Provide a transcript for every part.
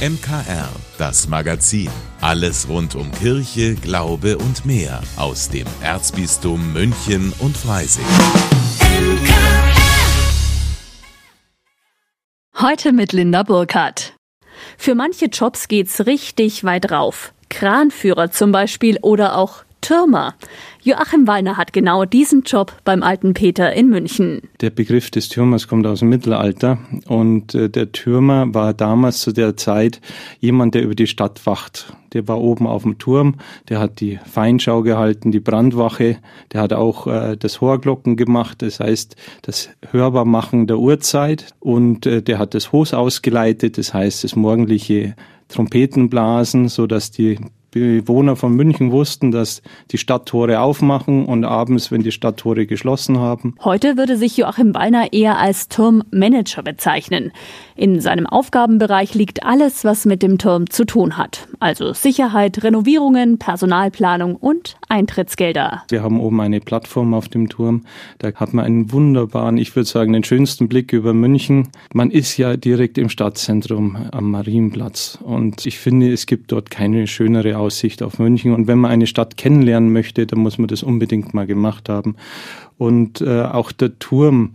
MKR, das Magazin. Alles rund um Kirche, Glaube und mehr aus dem Erzbistum München und Freising. Heute mit Linda Burkhardt. Für manche Jobs geht's richtig weit rauf. Kranführer zum Beispiel oder auch Türmer. Joachim Weiner hat genau diesen Job beim alten Peter in München. Der Begriff des Türmers kommt aus dem Mittelalter und äh, der Türmer war damals zu der Zeit jemand, der über die Stadt wacht. Der war oben auf dem Turm, der hat die Feinschau gehalten, die Brandwache, der hat auch äh, das Horglocken gemacht, das heißt das Hörbarmachen der Uhrzeit und äh, der hat das Hos ausgeleitet, das heißt das morgendliche Trompetenblasen, so dass die Bewohner von München wussten, dass die Stadttore aufmachen und abends, wenn die Stadttore geschlossen haben. Heute würde sich Joachim Wallner eher als Turmmanager bezeichnen. In seinem Aufgabenbereich liegt alles, was mit dem Turm zu tun hat. Also Sicherheit, Renovierungen, Personalplanung und Eintrittsgelder. Wir haben oben eine Plattform auf dem Turm. Da hat man einen wunderbaren, ich würde sagen, den schönsten Blick über München. Man ist ja direkt im Stadtzentrum am Marienplatz. Und ich finde, es gibt dort keine schönere Aussicht auf München. Und wenn man eine Stadt kennenlernen möchte, dann muss man das unbedingt mal gemacht haben. Und äh, auch der Turm,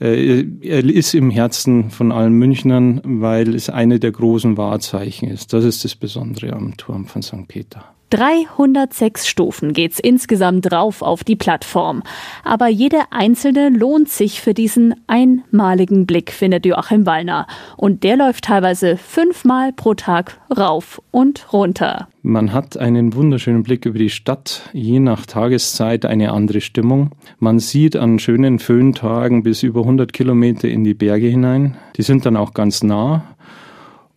äh, ist im Herzen von allen Münchnern, weil es eine der großen Wahrzeichen ist. Das ist das Besondere am Turm von St. Peter. 306 Stufen geht's insgesamt drauf auf die Plattform. Aber jede einzelne lohnt sich für diesen einmaligen Blick, findet Joachim Wallner. Und der läuft teilweise fünfmal pro Tag rauf und runter. Man hat einen wunderschönen Blick über die Stadt, je nach Tageszeit eine andere Stimmung. Man sieht an schönen Föhntagen bis über 100 Kilometer in die Berge hinein. Die sind dann auch ganz nah.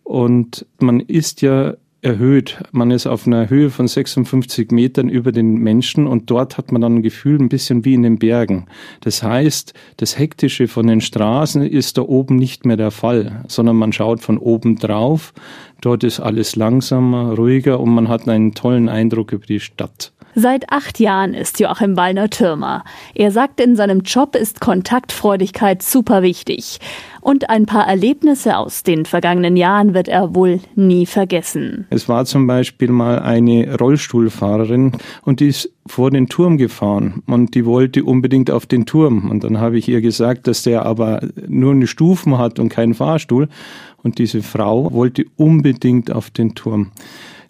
Und man ist ja erhöht. Man ist auf einer Höhe von 56 Metern über den Menschen und dort hat man dann ein Gefühl ein bisschen wie in den Bergen. Das heißt, das Hektische von den Straßen ist da oben nicht mehr der Fall, sondern man schaut von oben drauf. Dort ist alles langsamer, ruhiger und man hat einen tollen Eindruck über die Stadt. Seit acht Jahren ist Joachim Wallner Türmer. Er sagt, in seinem Job ist Kontaktfreudigkeit super wichtig. Und ein paar Erlebnisse aus den vergangenen Jahren wird er wohl nie vergessen. Es war zum Beispiel mal eine Rollstuhlfahrerin und die ist vor den Turm gefahren und die wollte unbedingt auf den Turm. Und dann habe ich ihr gesagt, dass der aber nur eine Stufen hat und keinen Fahrstuhl. Und diese Frau wollte unbedingt auf den Turm.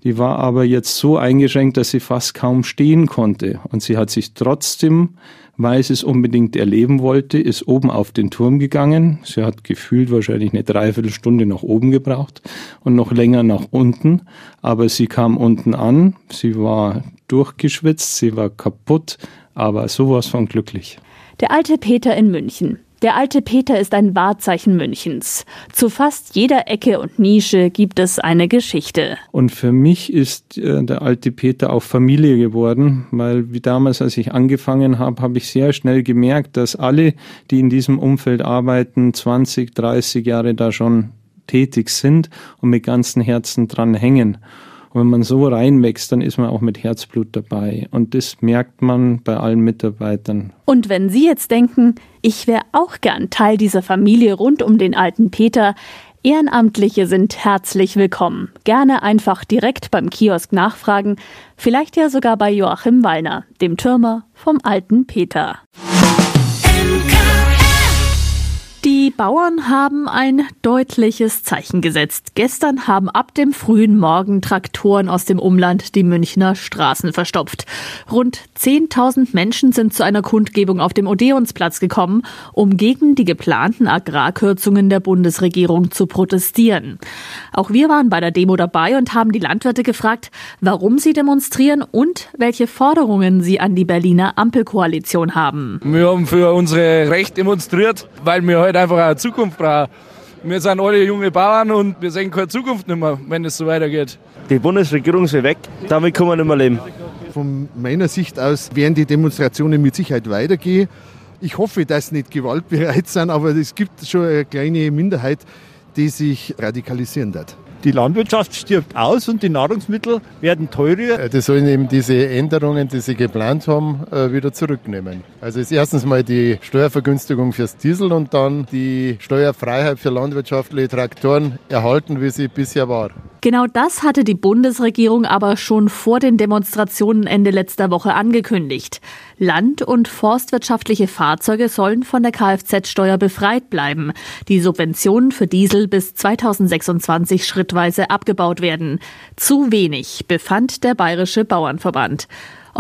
Die war aber jetzt so eingeschränkt, dass sie fast kaum stehen konnte. Und sie hat sich trotzdem, weil sie es unbedingt erleben wollte, ist oben auf den Turm gegangen. Sie hat gefühlt wahrscheinlich eine Dreiviertelstunde nach oben gebraucht und noch länger nach unten. Aber sie kam unten an. Sie war durchgeschwitzt, sie war kaputt, aber sowas von glücklich. Der alte Peter in München. Der alte Peter ist ein Wahrzeichen Münchens. Zu fast jeder Ecke und Nische gibt es eine Geschichte. Und für mich ist äh, der alte Peter auch Familie geworden, weil wie damals, als ich angefangen habe, habe ich sehr schnell gemerkt, dass alle, die in diesem Umfeld arbeiten, 20, 30 Jahre da schon tätig sind und mit ganzem Herzen dran hängen. Und wenn man so reinwächst, dann ist man auch mit Herzblut dabei. Und das merkt man bei allen Mitarbeitern. Und wenn Sie jetzt denken, ich wäre auch gern Teil dieser Familie rund um den alten Peter, Ehrenamtliche sind herzlich willkommen. Gerne einfach direkt beim Kiosk nachfragen, vielleicht ja sogar bei Joachim Wallner, dem Türmer vom alten Peter. Die Bauern haben ein deutliches Zeichen gesetzt. Gestern haben ab dem frühen Morgen Traktoren aus dem Umland die Münchner Straßen verstopft. Rund 10.000 Menschen sind zu einer Kundgebung auf dem Odeonsplatz gekommen, um gegen die geplanten Agrarkürzungen der Bundesregierung zu protestieren. Auch wir waren bei der Demo dabei und haben die Landwirte gefragt, warum sie demonstrieren und welche Forderungen sie an die Berliner Ampelkoalition haben. Wir haben für unsere Rechte demonstriert, weil wir heute einfach eine Zukunft brauchen. Wir sind alle junge Bauern und wir sehen keine Zukunft mehr, wenn es so weitergeht. Die Bundesregierung soll weg, damit kann man nicht mehr leben. Von meiner Sicht aus werden die Demonstrationen mit Sicherheit weitergehen. Ich hoffe, dass sie nicht gewaltbereit sind, aber es gibt schon eine kleine Minderheit, die sich radikalisieren wird. Die Landwirtschaft stirbt aus und die Nahrungsmittel werden teurer. Äh, die sollen eben diese Änderungen, die sie geplant haben, äh, wieder zurücknehmen. Also ist erstens mal die Steuervergünstigung fürs Diesel und dann die Steuerfreiheit für landwirtschaftliche Traktoren erhalten, wie sie bisher war. Genau das hatte die Bundesregierung aber schon vor den Demonstrationen Ende letzter Woche angekündigt. Land- und forstwirtschaftliche Fahrzeuge sollen von der Kfz-Steuer befreit bleiben. Die Subventionen für Diesel bis 2026 schrittweise abgebaut werden. Zu wenig, befand der Bayerische Bauernverband.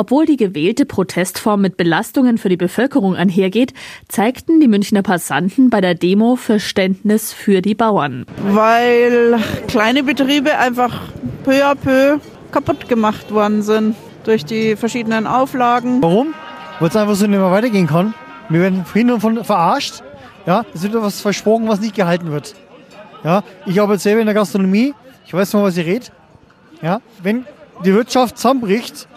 Obwohl die gewählte Protestform mit Belastungen für die Bevölkerung einhergeht, zeigten die Münchner Passanten bei der Demo Verständnis für die Bauern. Weil kleine Betriebe einfach peu à peu kaputt gemacht worden sind durch die verschiedenen Auflagen. Warum? Weil es einfach so nicht mehr weitergehen kann. Wir werden hin und von verarscht. Ja, es wird etwas versprochen, was nicht gehalten wird. Ja, ich arbeite selber in der Gastronomie. Ich weiß noch, was ich rede. Ja, wenn die Wirtschaft zusammenbricht,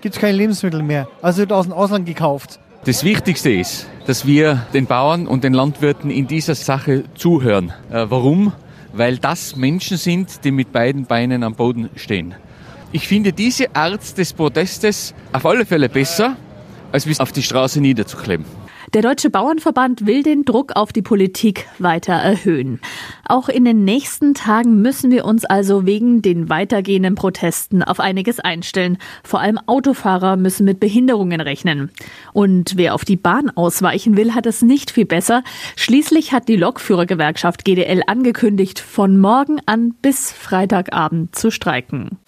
gibt es keine Lebensmittel mehr. Also wird aus dem Ausland gekauft. Das Wichtigste ist, dass wir den Bauern und den Landwirten in dieser Sache zuhören. Äh, warum? Weil das Menschen sind, die mit beiden Beinen am Boden stehen. Ich finde diese Art des Protestes auf alle Fälle besser, als bis auf die Straße niederzukleben. Der Deutsche Bauernverband will den Druck auf die Politik weiter erhöhen. Auch in den nächsten Tagen müssen wir uns also wegen den weitergehenden Protesten auf einiges einstellen. Vor allem Autofahrer müssen mit Behinderungen rechnen. Und wer auf die Bahn ausweichen will, hat es nicht viel besser. Schließlich hat die Lokführergewerkschaft GDL angekündigt, von morgen an bis Freitagabend zu streiken.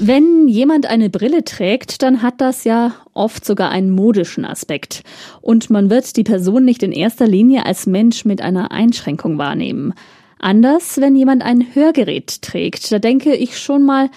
Wenn jemand eine Brille trägt, dann hat das ja oft sogar einen modischen Aspekt. Und man wird die Person nicht in erster Linie als Mensch mit einer Einschränkung wahrnehmen. Anders, wenn jemand ein Hörgerät trägt, da denke ich schon mal,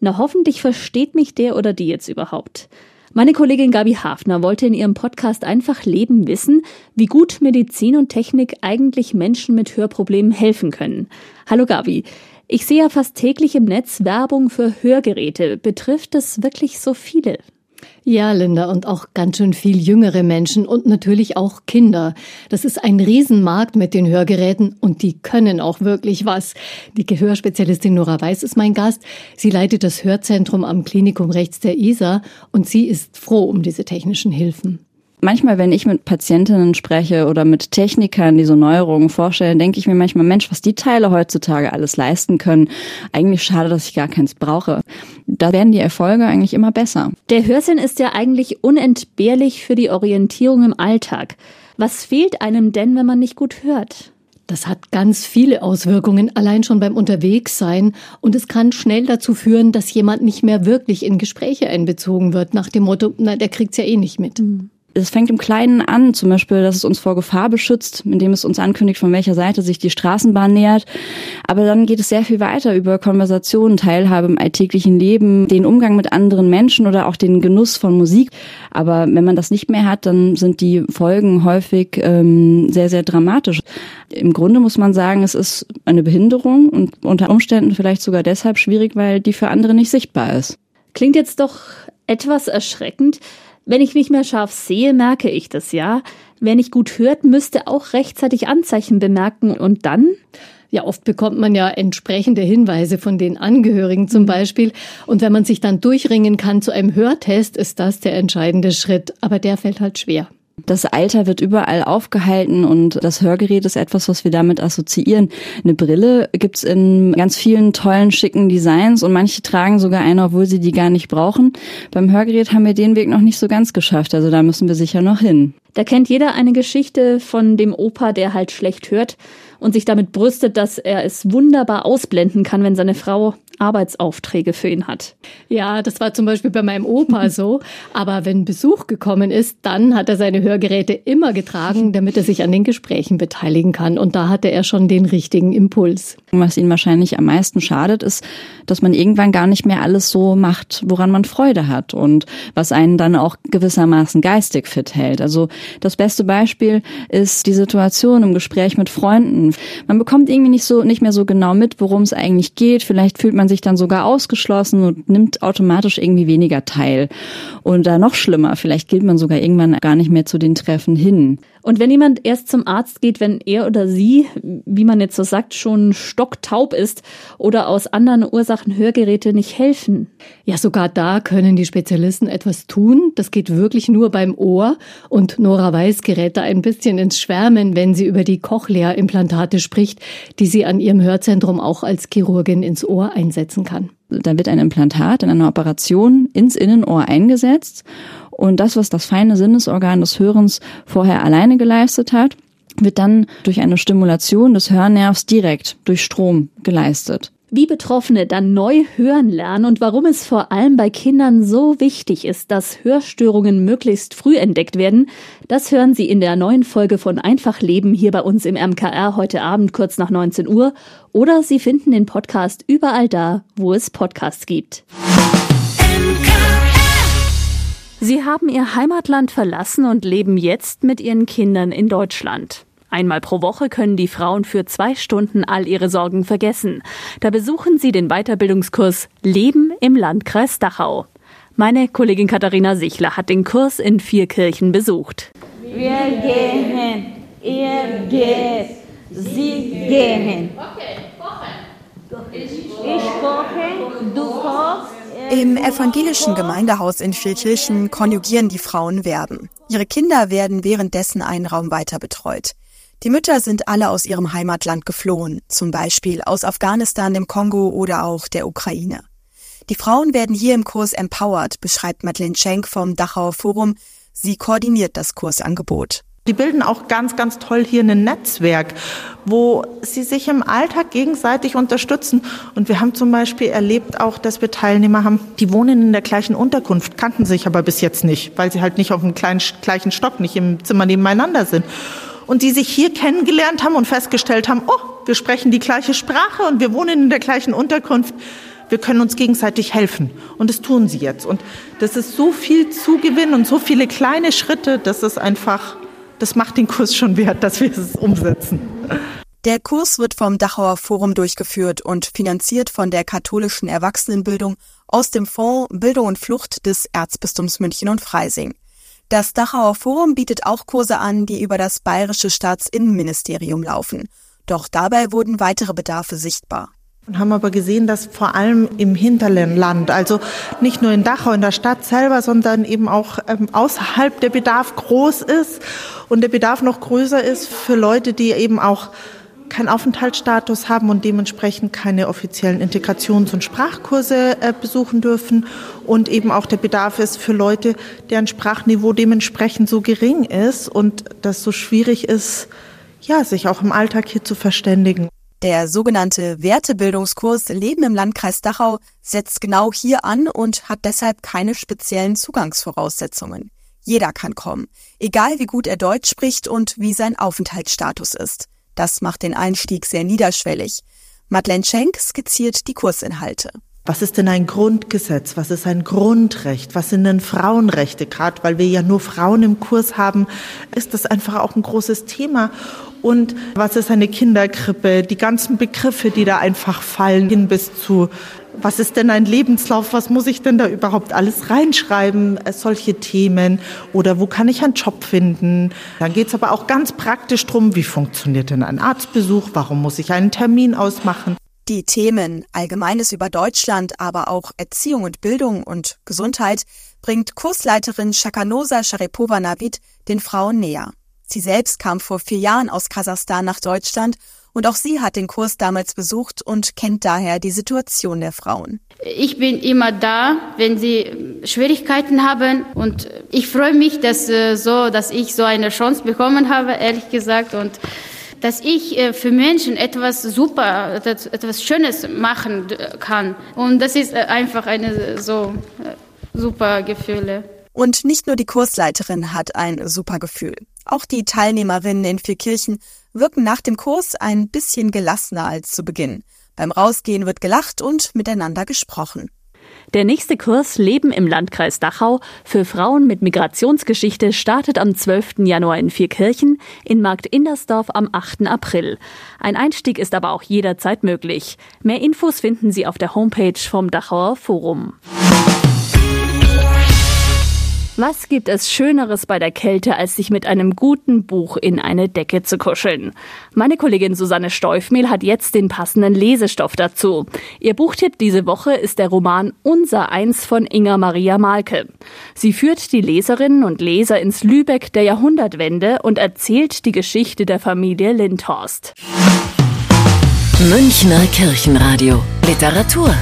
na hoffentlich versteht mich der oder die jetzt überhaupt. Meine Kollegin Gabi Hafner wollte in ihrem Podcast einfach Leben wissen, wie gut Medizin und Technik eigentlich Menschen mit Hörproblemen helfen können. Hallo Gabi. Ich sehe ja fast täglich im Netz Werbung für Hörgeräte. Betrifft es wirklich so viele? Ja, Linda, und auch ganz schön viel jüngere Menschen und natürlich auch Kinder. Das ist ein Riesenmarkt mit den Hörgeräten und die können auch wirklich was. Die Gehörspezialistin Nora Weiß ist mein Gast. Sie leitet das Hörzentrum am Klinikum rechts der ISA und sie ist froh um diese technischen Hilfen. Manchmal, wenn ich mit Patientinnen spreche oder mit Technikern, die so Neuerungen vorstellen, denke ich mir manchmal, Mensch, was die Teile heutzutage alles leisten können. Eigentlich schade, dass ich gar keins brauche. Da werden die Erfolge eigentlich immer besser. Der Hörsinn ist ja eigentlich unentbehrlich für die Orientierung im Alltag. Was fehlt einem denn, wenn man nicht gut hört? Das hat ganz viele Auswirkungen, allein schon beim Unterwegssein. Und es kann schnell dazu führen, dass jemand nicht mehr wirklich in Gespräche einbezogen wird, nach dem Motto, na, der kriegt's ja eh nicht mit. Mhm es fängt im Kleinen an, zum Beispiel, dass es uns vor Gefahr beschützt, indem es uns ankündigt, von welcher Seite sich die Straßenbahn nähert. Aber dann geht es sehr viel weiter über Konversationen, Teilhabe im alltäglichen Leben, den Umgang mit anderen Menschen oder auch den Genuss von Musik. Aber wenn man das nicht mehr hat, dann sind die Folgen häufig ähm, sehr, sehr dramatisch. Im Grunde muss man sagen, es ist eine Behinderung und unter Umständen vielleicht sogar deshalb schwierig, weil die für andere nicht sichtbar ist. Klingt jetzt doch etwas erschreckend. Wenn ich nicht mehr scharf sehe, merke ich das ja. Wer nicht gut hört, müsste auch rechtzeitig Anzeichen bemerken und dann? Ja, oft bekommt man ja entsprechende Hinweise von den Angehörigen zum mhm. Beispiel. Und wenn man sich dann durchringen kann zu einem Hörtest, ist das der entscheidende Schritt. Aber der fällt halt schwer. Das Alter wird überall aufgehalten und das Hörgerät ist etwas, was wir damit assoziieren. Eine Brille gibt's in ganz vielen tollen, schicken Designs und manche tragen sogar eine, obwohl sie die gar nicht brauchen. Beim Hörgerät haben wir den Weg noch nicht so ganz geschafft, also da müssen wir sicher noch hin. Da kennt jeder eine Geschichte von dem Opa, der halt schlecht hört und sich damit brüstet, dass er es wunderbar ausblenden kann, wenn seine Frau Arbeitsaufträge für ihn hat. Ja, das war zum Beispiel bei meinem Opa so. Aber wenn Besuch gekommen ist, dann hat er seine Hörgeräte immer getragen, damit er sich an den Gesprächen beteiligen kann. Und da hatte er schon den richtigen Impuls. Was ihn wahrscheinlich am meisten schadet, ist, dass man irgendwann gar nicht mehr alles so macht, woran man Freude hat und was einen dann auch gewissermaßen geistig fit hält. Also das beste Beispiel ist die Situation im Gespräch mit Freunden. Man bekommt irgendwie nicht so, nicht mehr so genau mit, worum es eigentlich geht. Vielleicht fühlt man sich dann sogar ausgeschlossen und nimmt automatisch irgendwie weniger teil. Und da noch schlimmer, vielleicht geht man sogar irgendwann gar nicht mehr zu den Treffen hin. Und wenn jemand erst zum Arzt geht, wenn er oder sie, wie man jetzt so sagt, schon stocktaub ist oder aus anderen Ursachen Hörgeräte nicht helfen. Ja, sogar da können die Spezialisten etwas tun. Das geht wirklich nur beim Ohr. Und Nora Weiß gerät da ein bisschen ins Schwärmen, wenn sie über die Cochlea-Implantate spricht, die sie an ihrem Hörzentrum auch als Chirurgin ins Ohr einsetzen kann. Da wird ein Implantat in einer Operation ins Innenohr eingesetzt und das, was das feine Sinnesorgan des Hörens vorher alleine geleistet hat, wird dann durch eine Stimulation des Hörnervs direkt durch Strom geleistet. Wie Betroffene dann neu hören lernen und warum es vor allem bei Kindern so wichtig ist, dass Hörstörungen möglichst früh entdeckt werden, das hören Sie in der neuen Folge von Einfach Leben hier bei uns im MKR heute Abend kurz nach 19 Uhr oder Sie finden den Podcast überall da, wo es Podcasts gibt. Sie haben ihr Heimatland verlassen und leben jetzt mit ihren Kindern in Deutschland. Einmal pro Woche können die Frauen für zwei Stunden all ihre Sorgen vergessen. Da besuchen sie den Weiterbildungskurs Leben im Landkreis Dachau. Meine Kollegin Katharina Sichler hat den Kurs in vier Kirchen besucht. Wir gehen, ihr geht, sie gehen. Ich koche, du kochst. Im evangelischen Gemeindehaus in Vierkirchen konjugieren die Frauen Verben. Ihre Kinder werden währenddessen einen Raum weiter betreut. Die Mütter sind alle aus ihrem Heimatland geflohen, zum Beispiel aus Afghanistan, dem Kongo oder auch der Ukraine. Die Frauen werden hier im Kurs empowered, beschreibt Madeleine Schenk vom Dachauer Forum. Sie koordiniert das Kursangebot. Die bilden auch ganz, ganz toll hier ein Netzwerk, wo sie sich im Alltag gegenseitig unterstützen. Und wir haben zum Beispiel erlebt auch, dass wir Teilnehmer haben, die wohnen in der gleichen Unterkunft, kannten sich aber bis jetzt nicht, weil sie halt nicht auf dem kleinen, gleichen Stock, nicht im Zimmer nebeneinander sind. Und die sich hier kennengelernt haben und festgestellt haben, oh, wir sprechen die gleiche Sprache und wir wohnen in der gleichen Unterkunft. Wir können uns gegenseitig helfen. Und das tun sie jetzt. Und das ist so viel Zugewinn und so viele kleine Schritte, dass es einfach das macht den Kurs schon wert, dass wir es umsetzen. Der Kurs wird vom Dachauer Forum durchgeführt und finanziert von der katholischen Erwachsenenbildung aus dem Fonds Bildung und Flucht des Erzbistums München und Freising. Das Dachauer Forum bietet auch Kurse an, die über das bayerische Staatsinnenministerium laufen. Doch dabei wurden weitere Bedarfe sichtbar. Und haben aber gesehen, dass vor allem im Hinterland, also nicht nur in Dachau, in der Stadt selber, sondern eben auch ähm, außerhalb der Bedarf groß ist und der Bedarf noch größer ist für Leute, die eben auch keinen Aufenthaltsstatus haben und dementsprechend keine offiziellen Integrations- und Sprachkurse äh, besuchen dürfen und eben auch der Bedarf ist für Leute, deren Sprachniveau dementsprechend so gering ist und das so schwierig ist, ja, sich auch im Alltag hier zu verständigen. Der sogenannte Wertebildungskurs Leben im Landkreis Dachau setzt genau hier an und hat deshalb keine speziellen Zugangsvoraussetzungen. Jeder kann kommen, egal wie gut er Deutsch spricht und wie sein Aufenthaltsstatus ist. Das macht den Einstieg sehr niederschwellig. Madeleine Schenk skizziert die Kursinhalte. Was ist denn ein Grundgesetz? Was ist ein Grundrecht? Was sind denn Frauenrechte? Gerade weil wir ja nur Frauen im Kurs haben, ist das einfach auch ein großes Thema und was ist eine Kinderkrippe, die ganzen Begriffe, die da einfach fallen, hin bis zu, was ist denn ein Lebenslauf, was muss ich denn da überhaupt alles reinschreiben, äh, solche Themen oder wo kann ich einen Job finden. Dann geht es aber auch ganz praktisch drum, wie funktioniert denn ein Arztbesuch, warum muss ich einen Termin ausmachen. Die Themen Allgemeines über Deutschland, aber auch Erziehung und Bildung und Gesundheit bringt Kursleiterin Shakanosa Sharipova Navid den Frauen näher. Sie selbst kam vor vier Jahren aus Kasachstan nach Deutschland und auch sie hat den Kurs damals besucht und kennt daher die Situation der Frauen. Ich bin immer da, wenn sie Schwierigkeiten haben und ich freue mich, dass äh, so, dass ich so eine Chance bekommen habe, ehrlich gesagt und dass ich äh, für Menschen etwas super, etwas Schönes machen kann. Und das ist äh, einfach eine so super Gefühle. Und nicht nur die Kursleiterin hat ein super Gefühl. Auch die Teilnehmerinnen in vier Kirchen wirken nach dem Kurs ein bisschen gelassener als zu Beginn. Beim Rausgehen wird gelacht und miteinander gesprochen. Der nächste Kurs Leben im Landkreis Dachau für Frauen mit Migrationsgeschichte startet am 12. Januar in Vierkirchen, in Markt Indersdorf am 8. April. Ein Einstieg ist aber auch jederzeit möglich. Mehr Infos finden Sie auf der Homepage vom Dachauer Forum. Was gibt es Schöneres bei der Kälte, als sich mit einem guten Buch in eine Decke zu kuscheln? Meine Kollegin Susanne Steufmehl hat jetzt den passenden Lesestoff dazu. Ihr Buchtipp diese Woche ist der Roman Unser Eins von Inga Maria Malke. Sie führt die Leserinnen und Leser ins Lübeck der Jahrhundertwende und erzählt die Geschichte der Familie Lindhorst. Münchner Kirchenradio Literatur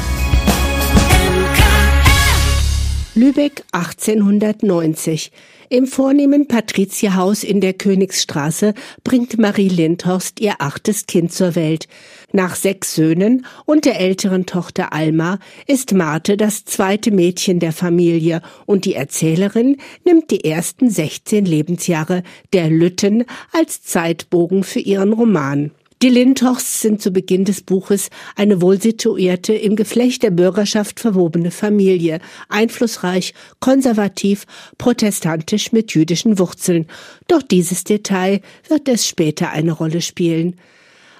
Lübeck 1890. Im vornehmen Patrizierhaus in der Königsstraße bringt Marie Lindhorst ihr achtes Kind zur Welt. Nach sechs Söhnen und der älteren Tochter Alma ist Marte das zweite Mädchen der Familie und die Erzählerin nimmt die ersten 16 Lebensjahre der Lütten als Zeitbogen für ihren Roman. Die Lindhorsts sind zu Beginn des Buches eine wohlsituierte, im Geflecht der Bürgerschaft verwobene Familie, einflussreich, konservativ, protestantisch mit jüdischen Wurzeln. Doch dieses Detail wird es später eine Rolle spielen.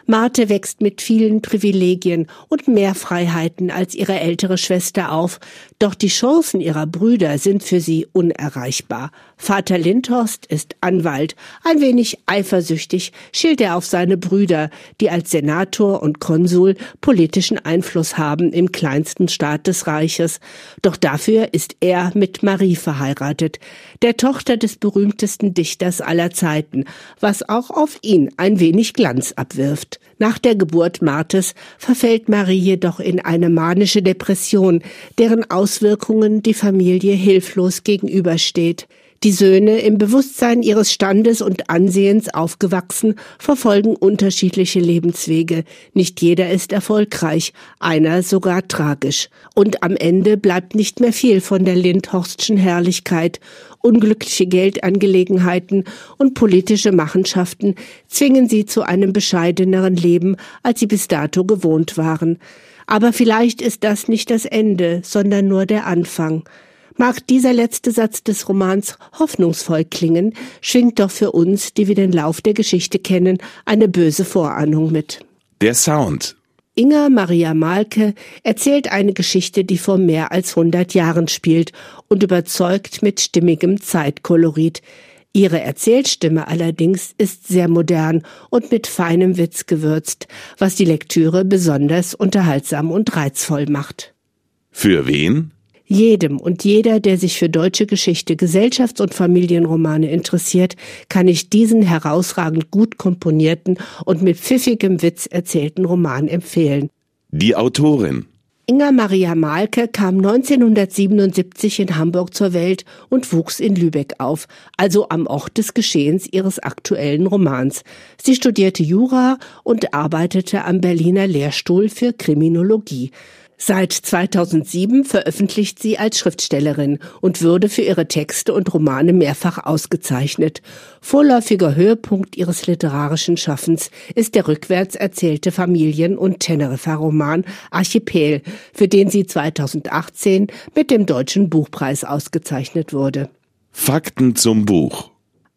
Marte wächst mit vielen Privilegien und mehr Freiheiten als ihre ältere Schwester auf, doch die Chancen ihrer Brüder sind für sie unerreichbar. Vater Lindhorst ist Anwalt. Ein wenig eifersüchtig schielt er auf seine Brüder, die als Senator und Konsul politischen Einfluss haben im kleinsten Staat des Reiches. Doch dafür ist er mit Marie verheiratet, der Tochter des berühmtesten Dichters aller Zeiten, was auch auf ihn ein wenig Glanz abwirft. Nach der Geburt Martes verfällt Marie jedoch in eine manische Depression, deren Auswirkungen die Familie hilflos gegenübersteht. Die Söhne, im Bewusstsein ihres Standes und Ansehens aufgewachsen, verfolgen unterschiedliche Lebenswege. Nicht jeder ist erfolgreich, einer sogar tragisch. Und am Ende bleibt nicht mehr viel von der Lindhorstschen Herrlichkeit. Unglückliche Geldangelegenheiten und politische Machenschaften zwingen sie zu einem bescheideneren Leben, als sie bis dato gewohnt waren. Aber vielleicht ist das nicht das Ende, sondern nur der Anfang. Mag dieser letzte Satz des Romans hoffnungsvoll klingen, schwingt doch für uns, die wir den Lauf der Geschichte kennen, eine böse Vorahnung mit. Der Sound. Inga Maria Malke erzählt eine Geschichte, die vor mehr als 100 Jahren spielt und überzeugt mit stimmigem Zeitkolorit. Ihre Erzählstimme allerdings ist sehr modern und mit feinem Witz gewürzt, was die Lektüre besonders unterhaltsam und reizvoll macht. Für wen? Jedem und jeder, der sich für deutsche Geschichte, Gesellschafts- und Familienromane interessiert, kann ich diesen herausragend gut komponierten und mit pfiffigem Witz erzählten Roman empfehlen. Die Autorin. Inga Maria Malke kam 1977 in Hamburg zur Welt und wuchs in Lübeck auf, also am Ort des Geschehens ihres aktuellen Romans. Sie studierte Jura und arbeitete am Berliner Lehrstuhl für Kriminologie. Seit 2007 veröffentlicht sie als Schriftstellerin und würde für ihre Texte und Romane mehrfach ausgezeichnet. Vorläufiger Höhepunkt ihres literarischen Schaffens ist der rückwärts erzählte Familien- und Teneriffa-Roman Archipel, für den sie 2018 mit dem Deutschen Buchpreis ausgezeichnet wurde. Fakten zum Buch.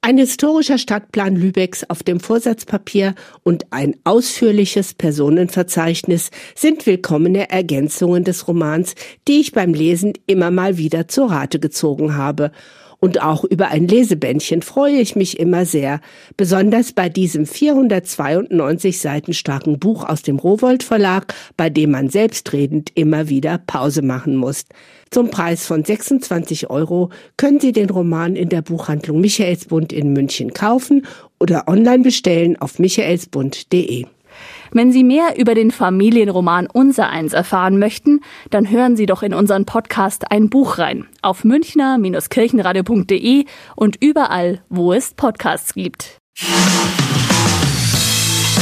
Ein historischer Stadtplan Lübecks auf dem Vorsatzpapier und ein ausführliches Personenverzeichnis sind willkommene Ergänzungen des Romans, die ich beim Lesen immer mal wieder zur Rate gezogen habe. Und auch über ein Lesebändchen freue ich mich immer sehr, besonders bei diesem 492 Seiten starken Buch aus dem Rowold Verlag, bei dem man selbstredend immer wieder Pause machen muss. Zum Preis von 26 Euro können Sie den Roman in der Buchhandlung Michaelsbund in München kaufen oder online bestellen auf michaelsbund.de. Wenn Sie mehr über den Familienroman Unser Eins erfahren möchten, dann hören Sie doch in unseren Podcast ein Buch rein. Auf münchner-kirchenradio.de und überall, wo es Podcasts gibt.